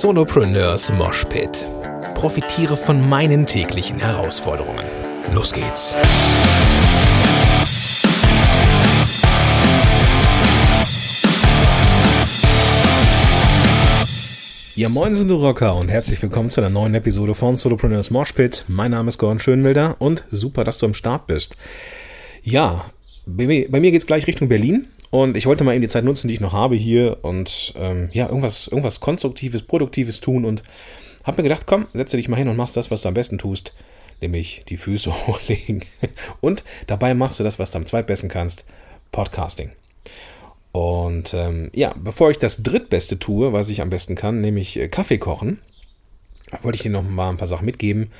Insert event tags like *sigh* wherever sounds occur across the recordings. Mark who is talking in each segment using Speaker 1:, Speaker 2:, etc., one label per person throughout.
Speaker 1: Solopreneurs Moshpit. Profitiere von meinen täglichen Herausforderungen. Los geht's! Ja, moin sind du Rocker und herzlich willkommen zu einer neuen Episode von Solopreneurs Moshpit. Mein Name ist Gordon Schönwilder und super, dass du am Start bist. Ja, bei mir, bei mir geht's gleich Richtung Berlin und ich wollte mal eben die Zeit nutzen, die ich noch habe hier und ähm, ja, irgendwas, irgendwas Konstruktives, Produktives tun und habe mir gedacht, komm, setze dich mal hin und machst das, was du am besten tust, nämlich die Füße *laughs* hochlegen. Und dabei machst du das, was du am zweitbesten kannst, Podcasting. Und ähm, ja, bevor ich das drittbeste tue, was ich am besten kann, nämlich äh, Kaffee kochen, wollte ich dir noch mal ein paar Sachen mitgeben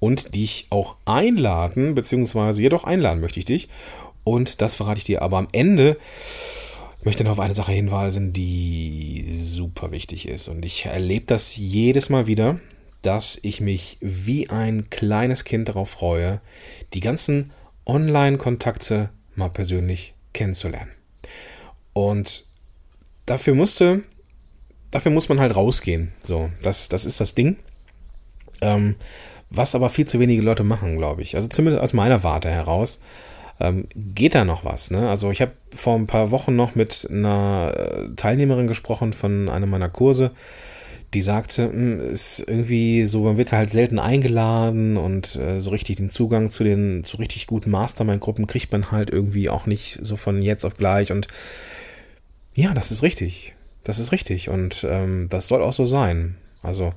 Speaker 1: und dich auch einladen, beziehungsweise jedoch einladen möchte ich dich. Und das verrate ich dir aber am Ende. Ich möchte noch auf eine Sache hinweisen, die super wichtig ist. Und ich erlebe das jedes Mal wieder, dass ich mich wie ein kleines Kind darauf freue, die ganzen Online-Kontakte mal persönlich kennenzulernen. Und dafür musste, dafür muss man halt rausgehen. So, das, das ist das Ding. Ähm, was aber viel zu wenige Leute machen, glaube ich. Also zumindest aus meiner Warte heraus ähm, geht da noch was. Ne? Also ich habe vor ein paar Wochen noch mit einer äh, Teilnehmerin gesprochen von einem meiner Kurse, die sagte, hm, ist irgendwie so, man wird halt selten eingeladen und äh, so richtig den Zugang zu den zu richtig guten Mastermind-Gruppen kriegt man halt irgendwie auch nicht so von jetzt auf gleich. Und ja, das ist richtig. Das ist richtig. Und ähm, das soll auch so sein. Also,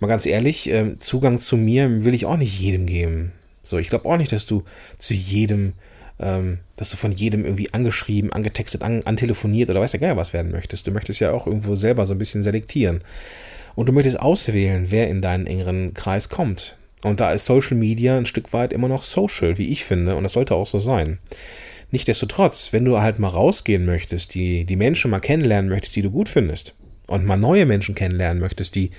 Speaker 1: mal ganz ehrlich, äh, Zugang zu mir will ich auch nicht jedem geben. So, ich glaube auch nicht, dass du zu jedem ähm, dass du von jedem irgendwie angeschrieben, angetextet, an, antelefoniert oder weiß der Geier was werden möchtest. Du möchtest ja auch irgendwo selber so ein bisschen selektieren. Und du möchtest auswählen, wer in deinen engeren Kreis kommt. Und da ist Social Media ein Stück weit immer noch social, wie ich finde, und das sollte auch so sein. Nichtsdestotrotz, wenn du halt mal rausgehen möchtest, die, die Menschen mal kennenlernen möchtest, die du gut findest, und mal neue Menschen kennenlernen möchtest, die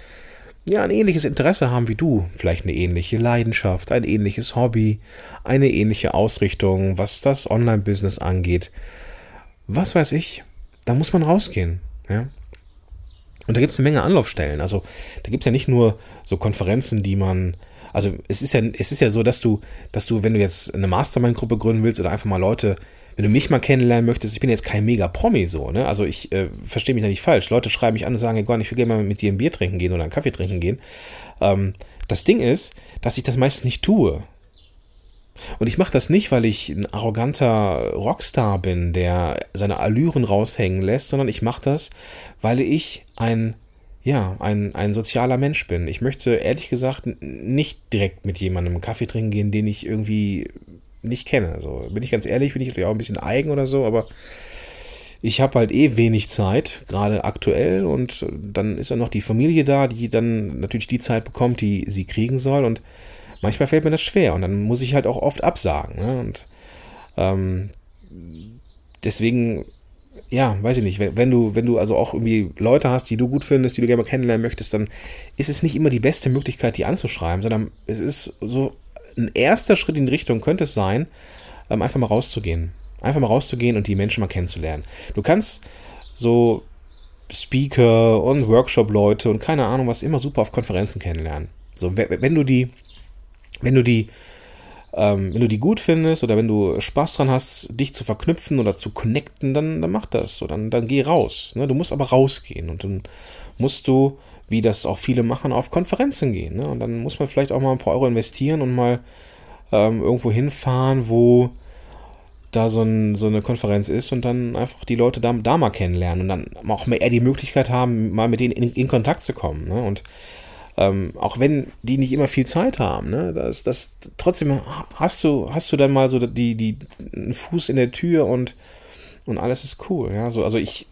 Speaker 1: ja, ein ähnliches Interesse haben wie du, vielleicht eine ähnliche Leidenschaft, ein ähnliches Hobby, eine ähnliche Ausrichtung, was das Online-Business angeht. Was weiß ich, da muss man rausgehen. Ja? Und da gibt es eine Menge Anlaufstellen. Also da gibt es ja nicht nur so Konferenzen, die man. Also es ist ja, es ist ja so, dass du, dass du, wenn du jetzt eine Mastermind-Gruppe gründen willst oder einfach mal Leute wenn du mich mal kennenlernen möchtest, ich bin jetzt kein mega Promi so, ne? Also ich äh, verstehe mich da nicht falsch. Leute schreiben mich an und sagen, hey, ich will gerne mal mit dir ein Bier trinken gehen oder einen Kaffee trinken gehen. Ähm, das Ding ist, dass ich das meistens nicht tue. Und ich mache das nicht, weil ich ein arroganter Rockstar bin, der seine Allüren raushängen lässt, sondern ich mache das, weil ich ein ja, ein, ein sozialer Mensch bin. Ich möchte ehrlich gesagt nicht direkt mit jemandem Kaffee trinken gehen, den ich irgendwie nicht kenne. Also bin ich ganz ehrlich, bin ich natürlich auch ein bisschen eigen oder so, aber ich habe halt eh wenig Zeit, gerade aktuell, und dann ist ja noch die Familie da, die dann natürlich die Zeit bekommt, die sie kriegen soll. Und manchmal fällt mir das schwer und dann muss ich halt auch oft absagen. Ne? Und ähm, deswegen, ja, weiß ich nicht, wenn, du, wenn du also auch irgendwie Leute hast, die du gut findest, die du gerne mal kennenlernen möchtest, dann ist es nicht immer die beste Möglichkeit, die anzuschreiben, sondern es ist so ein erster Schritt in die Richtung könnte es sein, ähm, einfach mal rauszugehen. Einfach mal rauszugehen und die Menschen mal kennenzulernen. Du kannst so Speaker und Workshop-Leute und keine Ahnung was immer super auf Konferenzen kennenlernen. So, wenn du die, wenn du die, ähm, wenn du die gut findest oder wenn du Spaß dran hast, dich zu verknüpfen oder zu connecten, dann, dann mach das. So, dann, dann geh raus. Ne? Du musst aber rausgehen und dann musst du wie das auch viele machen, auf Konferenzen gehen. Ne? Und dann muss man vielleicht auch mal ein paar Euro investieren und mal ähm, irgendwo hinfahren, wo da so, ein, so, eine Konferenz ist und dann einfach die Leute da, da mal kennenlernen und dann auch mehr die Möglichkeit haben, mal mit denen in, in Kontakt zu kommen. Ne? Und ähm, auch wenn die nicht immer viel Zeit haben, ne, das, das trotzdem hast du, hast du dann mal so die, die, einen Fuß in der Tür und, und alles ist cool. Ja? So, also ich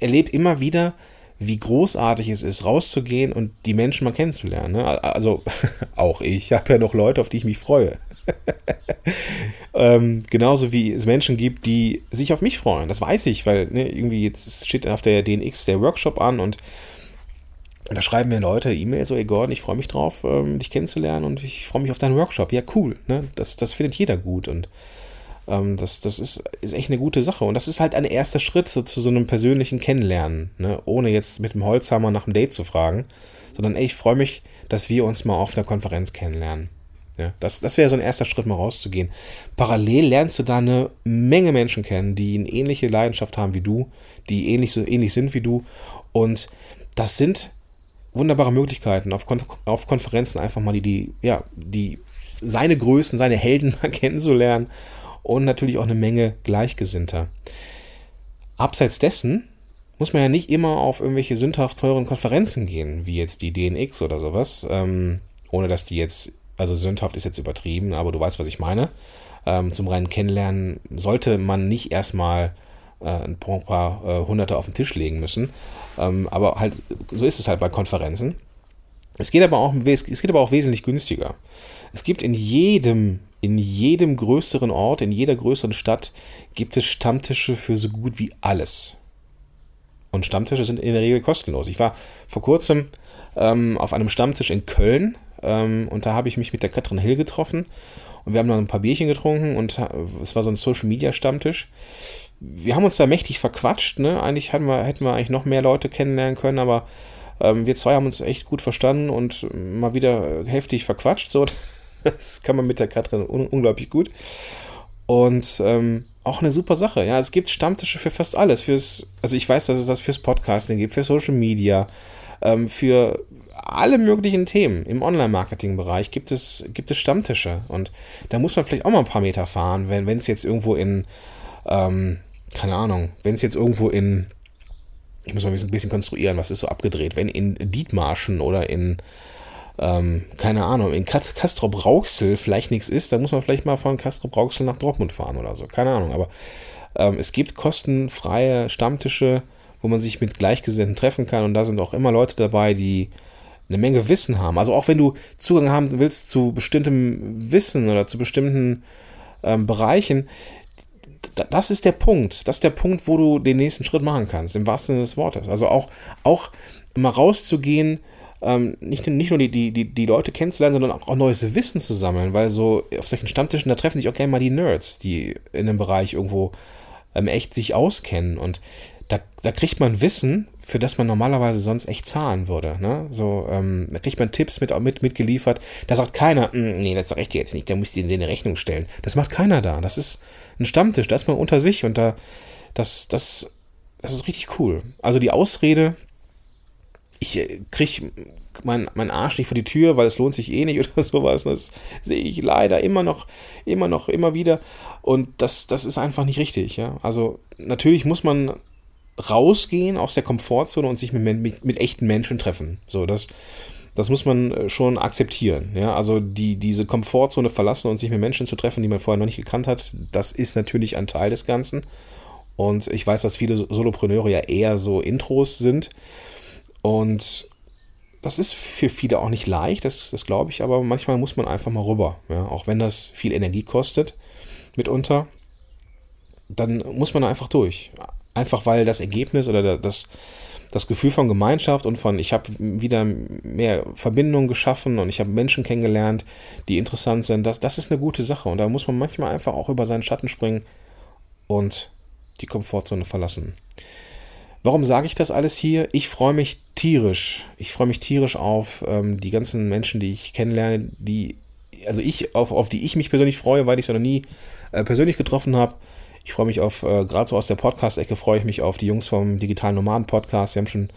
Speaker 1: erlebe immer wieder, wie großartig es ist, rauszugehen und die Menschen mal kennenzulernen. Ne? Also *laughs* auch ich habe ja noch Leute, auf die ich mich freue. *laughs* ähm, genauso wie es Menschen gibt, die sich auf mich freuen. Das weiß ich, weil ne, irgendwie jetzt steht auf der DNX der Workshop an und da schreiben mir Leute E-Mail so, ey Gordon, ich freue mich drauf, ähm, dich kennenzulernen und ich freue mich auf deinen Workshop. Ja, cool. Ne? Das, das findet jeder gut und Ähm, das das ist, ist echt eine gute Sache. Und das ist halt ein erster Schritt so, zu so einem persönlichen Kennenlernen, ne? ohne jetzt mit dem Holzhammer nach einem Date zu fragen, sondern ey, ich freue mich, dass wir uns mal auf einer Konferenz kennenlernen. Ja, das, das wäre so ein erster Schritt, mal rauszugehen. Parallel lernst du da eine Menge Menschen kennen, die eine ähnliche Leidenschaft haben wie du, die ähnlich, so ähnlich sind wie du. Und das sind wunderbare Möglichkeiten, auf, Kon auf Konferenzen einfach mal die, die, ja, die, seine Größen, seine Helden *laughs* mal kennenzulernen und natürlich auch eine Menge Gleichgesinnter. Abseits dessen muss man ja nicht immer auf irgendwelche sündhaft teuren Konferenzen gehen, wie jetzt die DNX oder sowas, ähm, ohne dass die jetzt, also sündhaft ist jetzt übertrieben, aber du weißt, was ich meine. Ähm, zum reinen Kennenlernen sollte man nicht erstmal äh, ein paar äh, Hunderte auf den Tisch legen müssen. Ähm, aber halt, so ist es halt bei Konferenzen. Es geht aber auch, es geht aber auch wesentlich günstiger. Es gibt in jedem, in jedem größeren Ort, in jeder größeren Stadt, gibt es Stammtische für so gut wie alles. Und Stammtische sind in der Regel kostenlos. Ich war vor kurzem ähm, auf einem Stammtisch in Köln ähm, und da habe ich mich mit der Katrin Hill getroffen und wir haben dann ein paar Bierchen getrunken und es war so ein Social Media Stammtisch wir haben uns da mächtig verquatscht, ne? Eigentlich hätten wir, hätten wir eigentlich noch mehr Leute kennenlernen können, aber ähm, wir zwei haben uns echt gut verstanden und mal wieder heftig verquatscht. So, das kann man mit der Katrin un unglaublich gut. Und ähm, auch eine super Sache. Ja, es gibt Stammtische für fast alles. Fürs, also ich weiß, dass es das fürs Podcasting gibt, für Social Media, ähm, für alle möglichen Themen im Online-Marketing-Bereich gibt es, gibt es Stammtische. Und da muss man vielleicht auch mal ein paar Meter fahren, wenn es jetzt irgendwo in ähm, keine Ahnung, wenn es jetzt irgendwo in, ich muss mal ein bisschen konstruieren, was ist so abgedreht, wenn in Dietmarschen oder in, ähm, keine Ahnung, in Castrop Rauxel vielleicht nichts ist, dann muss man vielleicht mal von Castrop Rauxel nach Dortmund fahren oder so, keine Ahnung, aber ähm, es gibt kostenfreie Stammtische, wo man sich mit Gleichgesinnten treffen kann und da sind auch immer Leute dabei, die eine Menge Wissen haben. Also auch wenn du Zugang haben willst zu bestimmtem Wissen oder zu bestimmten ähm, Bereichen, das ist der Punkt. Das ist der Punkt, wo du den nächsten Schritt machen kannst, im wahrsten Sinne des Wortes. Also auch, auch mal rauszugehen, ähm, nicht, nicht nur die, die, die, die Leute kennenzulernen, sondern auch, auch neues Wissen zu sammeln, weil so auf solchen Stammtischen, da treffen sich auch gerne mal die Nerds, die in einem Bereich irgendwo ähm, echt sich auskennen. Und da, da kriegt man Wissen, für das man normalerweise sonst echt zahlen würde. Ne? So, ähm, da kriegt man Tipps mit, mit, mitgeliefert. Da sagt keiner, hm, nee, das dir jetzt nicht, da musst du dir eine Rechnung stellen. Das macht keiner da. Das ist ein Stammtisch, da ist man unter sich und da, das, das, das ist richtig cool. Also die Ausrede, ich äh, krieg meinen mein Arsch nicht vor die Tür, weil es lohnt sich eh nicht *laughs* oder sowas. Das sehe ich leider immer noch, immer noch, immer wieder. Und das, das ist einfach nicht richtig. Ja? Also natürlich muss man rausgehen aus der Komfortzone und sich mit, mit, mit echten Menschen treffen. So, das, das muss man äh, schon akzeptieren. Ja? Also die, diese Komfortzone verlassen und sich mit Menschen zu treffen, die man vorher noch nicht gekannt hat, das ist natürlich ein Teil des Ganzen. Und ich weiß, dass viele Solopreneure ja eher so Intros sind. Und das ist für viele auch nicht leicht, das, das glaube ich, aber manchmal muss man einfach mal rüber. Ja? Auch wenn das viel Energie kostet, mitunter, dann muss man einfach durch. Einfach weil das Ergebnis oder das, das Gefühl von Gemeinschaft und von, ich habe wieder mehr Verbindungen geschaffen und ich habe Menschen kennengelernt, die interessant sind, das, das ist eine gute Sache. Und da muss man manchmal einfach auch über seinen Schatten springen und die Komfortzone verlassen. Warum sage ich das alles hier? Ich freue mich tierisch. Ich freue mich tierisch auf ähm, die ganzen Menschen, die ich kennenlerne, die, also ich, auf, auf die ich mich persönlich freue, weil ich sie noch nie äh, persönlich getroffen habe. Ich freue mich auf, äh, gerade so aus der Podcast-Ecke, freue ich mich auf die Jungs vom Digitalen Nomaden-Podcast. Wir haben schon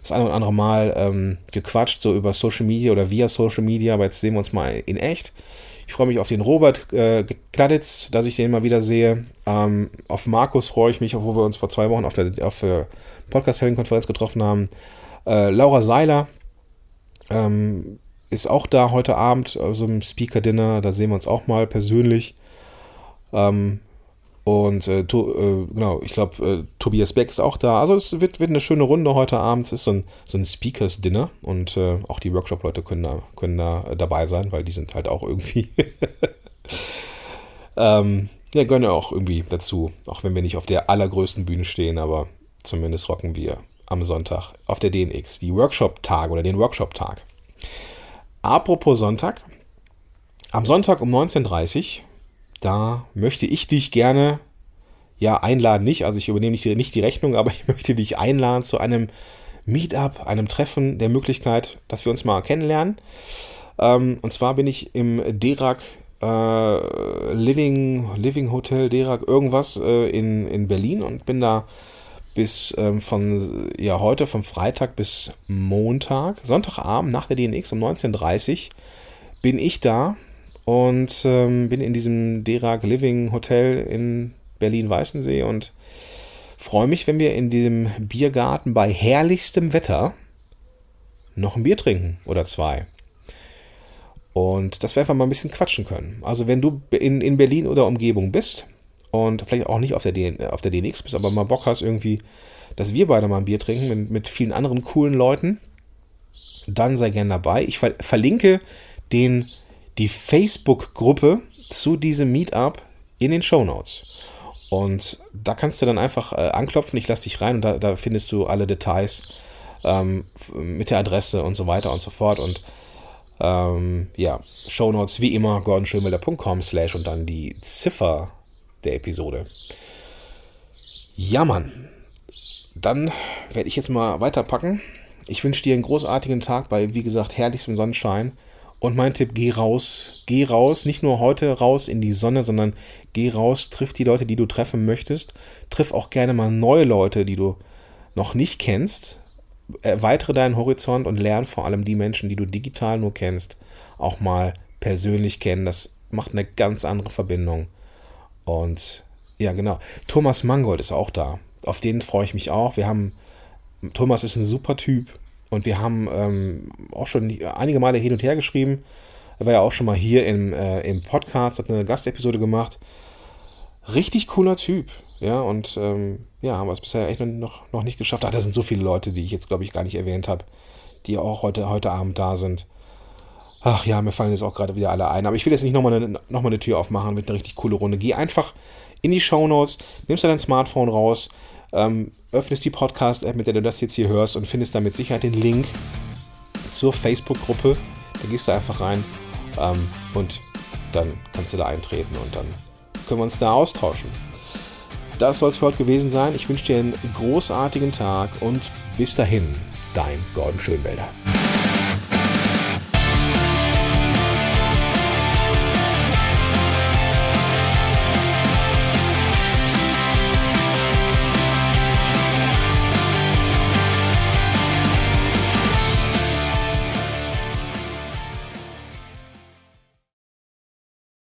Speaker 1: das eine oder andere Mal ähm, gequatscht, so über Social Media oder via Social Media, aber jetzt sehen wir uns mal in echt. Ich freue mich auf den Robert äh, Gladitz, dass ich den mal wieder sehe. Ähm, auf Markus freue ich mich, wo wir uns vor zwei Wochen auf der, auf der Podcast-Helden-Konferenz getroffen haben. Äh, Laura Seiler ähm, ist auch da heute Abend, also im Speaker-Dinner. Da sehen wir uns auch mal persönlich. Ähm, und äh, to, äh, genau, ich glaube, äh, Tobias Beck ist auch da. Also es wird, wird eine schöne Runde heute Abend. Es ist so ein, so ein Speakers-Dinner und äh, auch die Workshop-Leute können da, können da dabei sein, weil die sind halt auch irgendwie. *laughs* ähm, ja, gehören auch irgendwie dazu. Auch wenn wir nicht auf der allergrößten Bühne stehen, aber zumindest rocken wir am Sonntag auf der DNX die Workshop-Tag oder den Workshop-Tag. Apropos Sonntag. Am Sonntag um 19.30 Uhr Da möchte ich dich gerne ja einladen, nicht, also ich übernehme nicht die, nicht die Rechnung, aber *laughs* ich möchte dich einladen zu einem Meetup, einem Treffen der Möglichkeit, dass wir uns mal kennenlernen. Ähm, und zwar bin ich im Derak äh, Living, Living Hotel Derak irgendwas äh, in, in Berlin und bin da bis ähm, von ja heute vom Freitag bis Montag, Sonntagabend nach der DNX um 19.30 Uhr bin ich da und ähm, bin in diesem Derak Living Hotel in Berlin-Weißensee und freue mich, wenn wir in dem Biergarten bei herrlichstem Wetter noch ein Bier trinken oder zwei. Und dass wir einfach mal ein bisschen quatschen können. Also wenn du in, in Berlin oder Umgebung bist und vielleicht auch nicht auf der, DN, auf der DNX bist, aber mal Bock hast irgendwie, dass wir beide mal ein Bier trinken mit, mit vielen anderen coolen Leuten, dann sei gern dabei. Ich ver verlinke den, die Facebook-Gruppe zu diesem Meetup in den Show Notes. Und da kannst du dann einfach äh, anklopfen, ich lasse dich rein und da, da findest du alle Details ähm, mit der Adresse und so weiter und so fort. Und ähm, ja, Shownotes wie immer gordonschönwelder.com slash und dann die Ziffer der Episode. Ja, Mann. Dann werde ich jetzt mal weiterpacken. Ich wünsche dir einen großartigen Tag bei, wie gesagt, herrlichstem Sonnenschein. Und mein Tipp, geh raus. Geh raus, nicht nur heute raus in die Sonne, sondern geh raus, triff die Leute, die du treffen möchtest. Triff auch gerne mal neue Leute, die du noch nicht kennst erweitere deinen Horizont und lerne vor allem die Menschen, die du digital nur kennst, auch mal persönlich kennen. Das macht eine ganz andere Verbindung. Und ja, genau. Thomas Mangold ist auch da. Auf den freue ich mich auch. Wir haben, Thomas ist ein super Typ und wir haben ähm, auch schon einige Male hin und her geschrieben. Er war ja auch schon mal hier im, äh, im Podcast, hat eine Gastepisode gemacht. Richtig cooler Typ. Ja, und ähm, ja, haben wir es bisher echt noch, noch nicht geschafft. Ach, da sind so viele Leute, die ich jetzt, glaube ich, gar nicht erwähnt habe, die auch heute, heute Abend da sind. Ach ja, mir fallen jetzt auch gerade wieder alle ein. Aber ich will jetzt nicht nochmal eine, noch eine Tür aufmachen, wird eine richtig coole Runde. Geh einfach in die Show Notes, nimmst dein Smartphone raus, ähm, öffnest die Podcast-App, mit der du das jetzt hier hörst und findest da mit Sicherheit den Link zur Facebook-Gruppe. Da gehst du einfach rein ähm, und dann kannst du da eintreten und dann können wir uns da austauschen. Das soll es für heute gewesen sein. Ich wünsche dir einen großartigen Tag und bis dahin, dein Gordon Schönwälder.